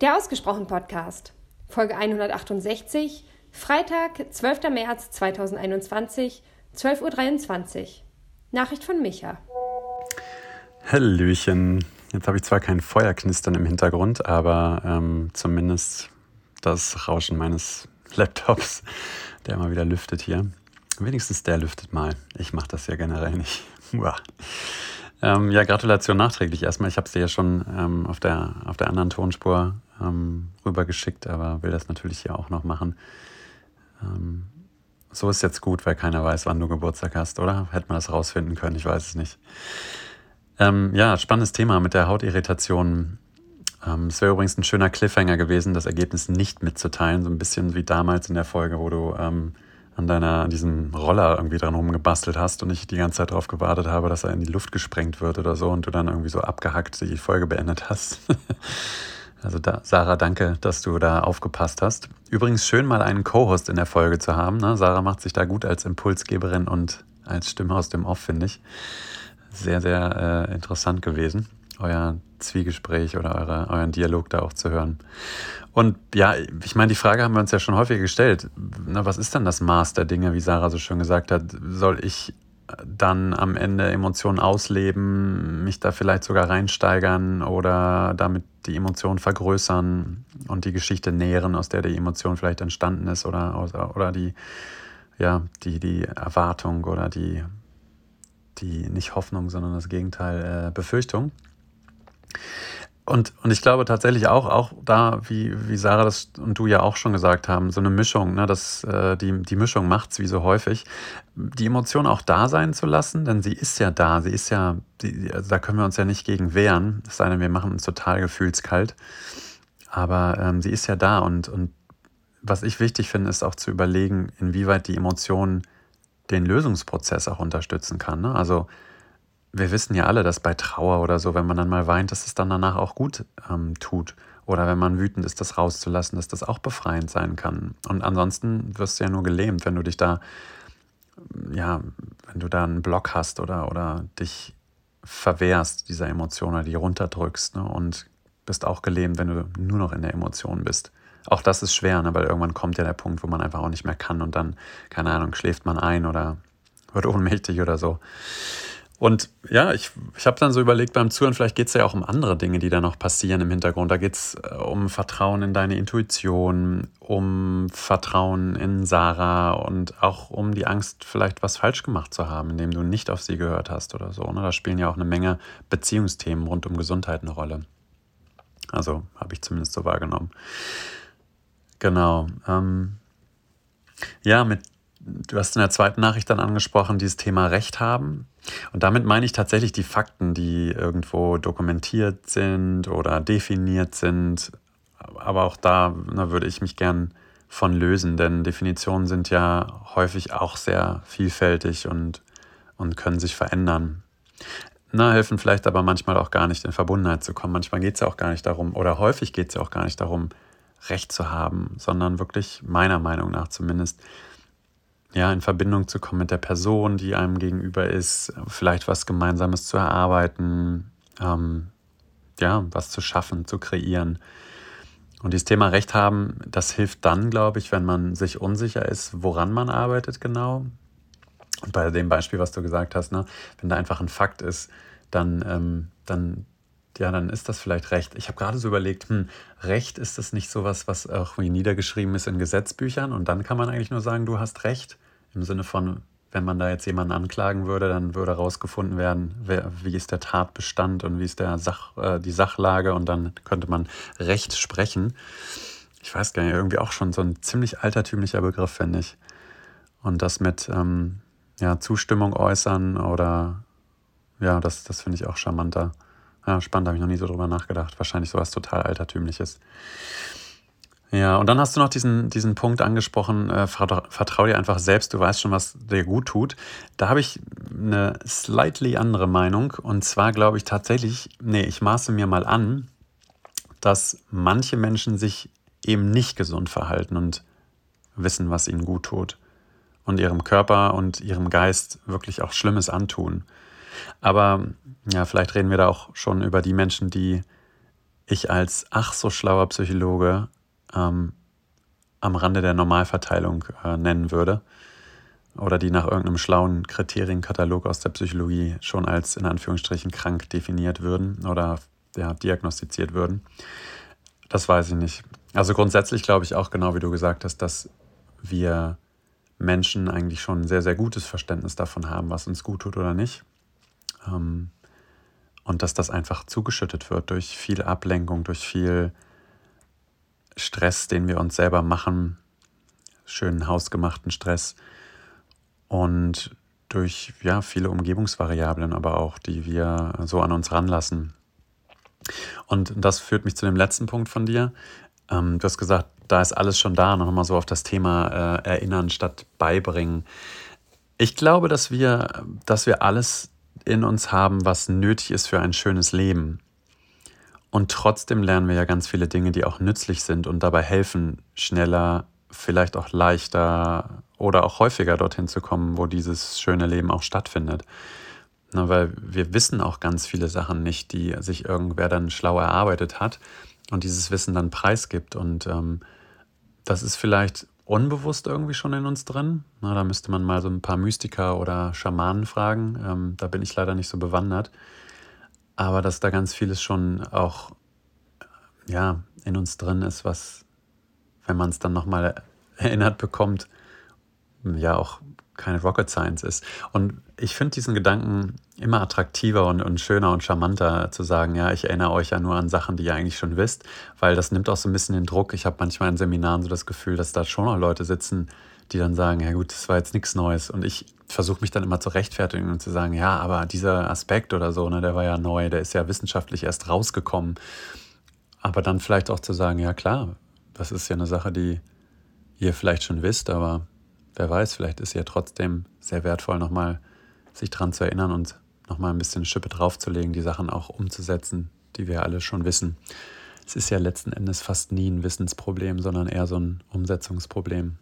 Der Ausgesprochen Podcast, Folge 168, Freitag, 12. März 2021, 12.23 Uhr. Nachricht von Micha. Hallöchen. Jetzt habe ich zwar kein Feuerknistern im Hintergrund, aber ähm, zumindest das Rauschen meines Laptops, der mal wieder lüftet hier. Wenigstens der lüftet mal. Ich mache das ja generell nicht. ähm, ja, Gratulation nachträglich erstmal. Ich habe dir ja schon ähm, auf, der, auf der anderen Tonspur ähm, rübergeschickt, aber will das natürlich hier auch noch machen. Ähm, so ist jetzt gut, weil keiner weiß, wann du Geburtstag hast, oder? Hätte man das rausfinden können, ich weiß es nicht. Ähm, ja, spannendes Thema mit der Hautirritation. Ähm, es wäre übrigens ein schöner Cliffhanger gewesen, das Ergebnis nicht mitzuteilen, so ein bisschen wie damals in der Folge, wo du an deiner, an diesem Roller irgendwie dran rumgebastelt hast und ich die ganze Zeit darauf gewartet habe, dass er in die Luft gesprengt wird oder so und du dann irgendwie so abgehackt die Folge beendet hast. Also da, Sarah, danke, dass du da aufgepasst hast. Übrigens schön mal einen Co-Host in der Folge zu haben. Ne? Sarah macht sich da gut als Impulsgeberin und als Stimme aus dem Off, finde ich. Sehr, sehr äh, interessant gewesen, euer Zwiegespräch oder eure, euren Dialog da auch zu hören. Und ja, ich meine, die Frage haben wir uns ja schon häufig gestellt. Na, was ist denn das Maß der Dinge, wie Sarah so schön gesagt hat? Soll ich dann am Ende Emotionen ausleben, mich da vielleicht sogar reinsteigern oder damit die Emotionen vergrößern und die Geschichte nähren, aus der die Emotion vielleicht entstanden ist oder, oder die, ja, die, die Erwartung oder die, die nicht Hoffnung, sondern das Gegenteil, äh, Befürchtung. Und, und ich glaube tatsächlich auch, auch da, wie, wie Sarah das und du ja auch schon gesagt haben, so eine Mischung, ne, das, äh, die, die Mischung macht's wie so häufig, die Emotion auch da sein zu lassen, denn sie ist ja da, sie ist ja, die, also da können wir uns ja nicht gegen wehren, es sei denn, wir machen uns total gefühlskalt. Aber ähm, sie ist ja da und, und was ich wichtig finde, ist auch zu überlegen, inwieweit die Emotion den Lösungsprozess auch unterstützen kann. Ne? Also wir wissen ja alle, dass bei Trauer oder so, wenn man dann mal weint, dass es dann danach auch gut ähm, tut. Oder wenn man wütend ist, das rauszulassen, dass das auch befreiend sein kann. Und ansonsten wirst du ja nur gelähmt, wenn du dich da, ja, wenn du da einen Block hast oder, oder dich verwehrst dieser Emotion oder die runterdrückst ne? und bist auch gelähmt, wenn du nur noch in der Emotion bist. Auch das ist schwer, ne? weil irgendwann kommt ja der Punkt, wo man einfach auch nicht mehr kann und dann, keine Ahnung, schläft man ein oder wird ohnmächtig oder so. Und ja, ich, ich habe dann so überlegt beim Zuhören, vielleicht geht es ja auch um andere Dinge, die da noch passieren im Hintergrund. Da geht es äh, um Vertrauen in deine Intuition, um Vertrauen in Sarah und auch um die Angst, vielleicht was falsch gemacht zu haben, indem du nicht auf sie gehört hast oder so. Ne? Da spielen ja auch eine Menge Beziehungsthemen rund um Gesundheit eine Rolle. Also habe ich zumindest so wahrgenommen. Genau. Ähm, ja, mit du hast in der zweiten Nachricht dann angesprochen, dieses Thema Recht haben. Und damit meine ich tatsächlich die Fakten, die irgendwo dokumentiert sind oder definiert sind. Aber auch da na, würde ich mich gern von lösen, denn Definitionen sind ja häufig auch sehr vielfältig und, und können sich verändern. Na, helfen vielleicht aber manchmal auch gar nicht in Verbundenheit zu kommen. Manchmal geht es ja auch gar nicht darum, oder häufig geht es ja auch gar nicht darum, Recht zu haben, sondern wirklich meiner Meinung nach zumindest ja, in Verbindung zu kommen mit der Person, die einem gegenüber ist, vielleicht was Gemeinsames zu erarbeiten, ähm, ja, was zu schaffen, zu kreieren. Und dieses Thema Recht haben, das hilft dann, glaube ich, wenn man sich unsicher ist, woran man arbeitet genau. Und bei dem Beispiel, was du gesagt hast, ne, wenn da einfach ein Fakt ist, dann, ähm, dann, ja, dann ist das vielleicht Recht. Ich habe gerade so überlegt, hm, Recht ist das nicht sowas, was auch wie niedergeschrieben ist in Gesetzbüchern und dann kann man eigentlich nur sagen, du hast Recht. Im Sinne von, wenn man da jetzt jemanden anklagen würde, dann würde herausgefunden werden, wer, wie ist der Tatbestand und wie ist der Sach, äh, die Sachlage und dann könnte man Recht sprechen. Ich weiß gar nicht, irgendwie auch schon so ein ziemlich altertümlicher Begriff, finde ich. Und das mit ähm, ja, Zustimmung äußern oder ja, das, das finde ich auch charmanter. Ja, spannend, habe ich noch nie so drüber nachgedacht. Wahrscheinlich sowas total Altertümliches. Ja, und dann hast du noch diesen, diesen Punkt angesprochen, äh, vertrau dir einfach selbst, du weißt schon, was dir gut tut. Da habe ich eine slightly andere Meinung. Und zwar glaube ich tatsächlich, nee, ich maße mir mal an, dass manche Menschen sich eben nicht gesund verhalten und wissen, was ihnen gut tut. Und ihrem Körper und ihrem Geist wirklich auch Schlimmes antun. Aber ja, vielleicht reden wir da auch schon über die Menschen, die ich als ach so schlauer Psychologe ähm, am Rande der Normalverteilung äh, nennen würde oder die nach irgendeinem schlauen Kriterienkatalog aus der Psychologie schon als in Anführungsstrichen krank definiert würden oder ja, diagnostiziert würden. Das weiß ich nicht. Also grundsätzlich glaube ich auch genau, wie du gesagt hast, dass wir Menschen eigentlich schon ein sehr, sehr gutes Verständnis davon haben, was uns gut tut oder nicht. Ähm, und dass das einfach zugeschüttet wird durch viel Ablenkung, durch viel Stress, den wir uns selber machen, schönen hausgemachten Stress und durch ja, viele Umgebungsvariablen, aber auch, die wir so an uns ranlassen. Und das führt mich zu dem letzten Punkt von dir. Ähm, du hast gesagt, da ist alles schon da, nochmal so auf das Thema äh, Erinnern statt Beibringen. Ich glaube, dass wir, dass wir alles in uns haben, was nötig ist für ein schönes Leben. Und trotzdem lernen wir ja ganz viele Dinge, die auch nützlich sind und dabei helfen, schneller, vielleicht auch leichter oder auch häufiger dorthin zu kommen, wo dieses schöne Leben auch stattfindet. Na, weil wir wissen auch ganz viele Sachen nicht, die sich irgendwer dann schlau erarbeitet hat und dieses Wissen dann preisgibt. Und ähm, das ist vielleicht unbewusst irgendwie schon in uns drin. Na, da müsste man mal so ein paar Mystiker oder Schamanen fragen. Ähm, da bin ich leider nicht so bewandert. Aber dass da ganz vieles schon auch ja, in uns drin ist, was, wenn man es dann nochmal erinnert bekommt, ja auch keine Rocket Science ist. Und ich finde diesen Gedanken immer attraktiver und, und, schöner und charmanter zu sagen, ja, ich erinnere euch ja nur an Sachen, die ihr eigentlich schon wisst, weil das nimmt auch so ein bisschen den Druck. Ich habe manchmal in Seminaren so das Gefühl, dass da schon noch Leute sitzen, die dann sagen, ja gut, das war jetzt nichts Neues. Und ich versuche mich dann immer zu rechtfertigen und zu sagen, ja, aber dieser Aspekt oder so, ne, der war ja neu, der ist ja wissenschaftlich erst rausgekommen. Aber dann vielleicht auch zu sagen, ja klar, das ist ja eine Sache, die ihr vielleicht schon wisst, aber wer weiß, vielleicht ist ja trotzdem sehr wertvoll, nochmal sich dran zu erinnern und nochmal ein bisschen Schippe draufzulegen, die Sachen auch umzusetzen, die wir alle schon wissen. Es ist ja letzten Endes fast nie ein Wissensproblem, sondern eher so ein Umsetzungsproblem.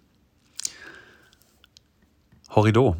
Horrido.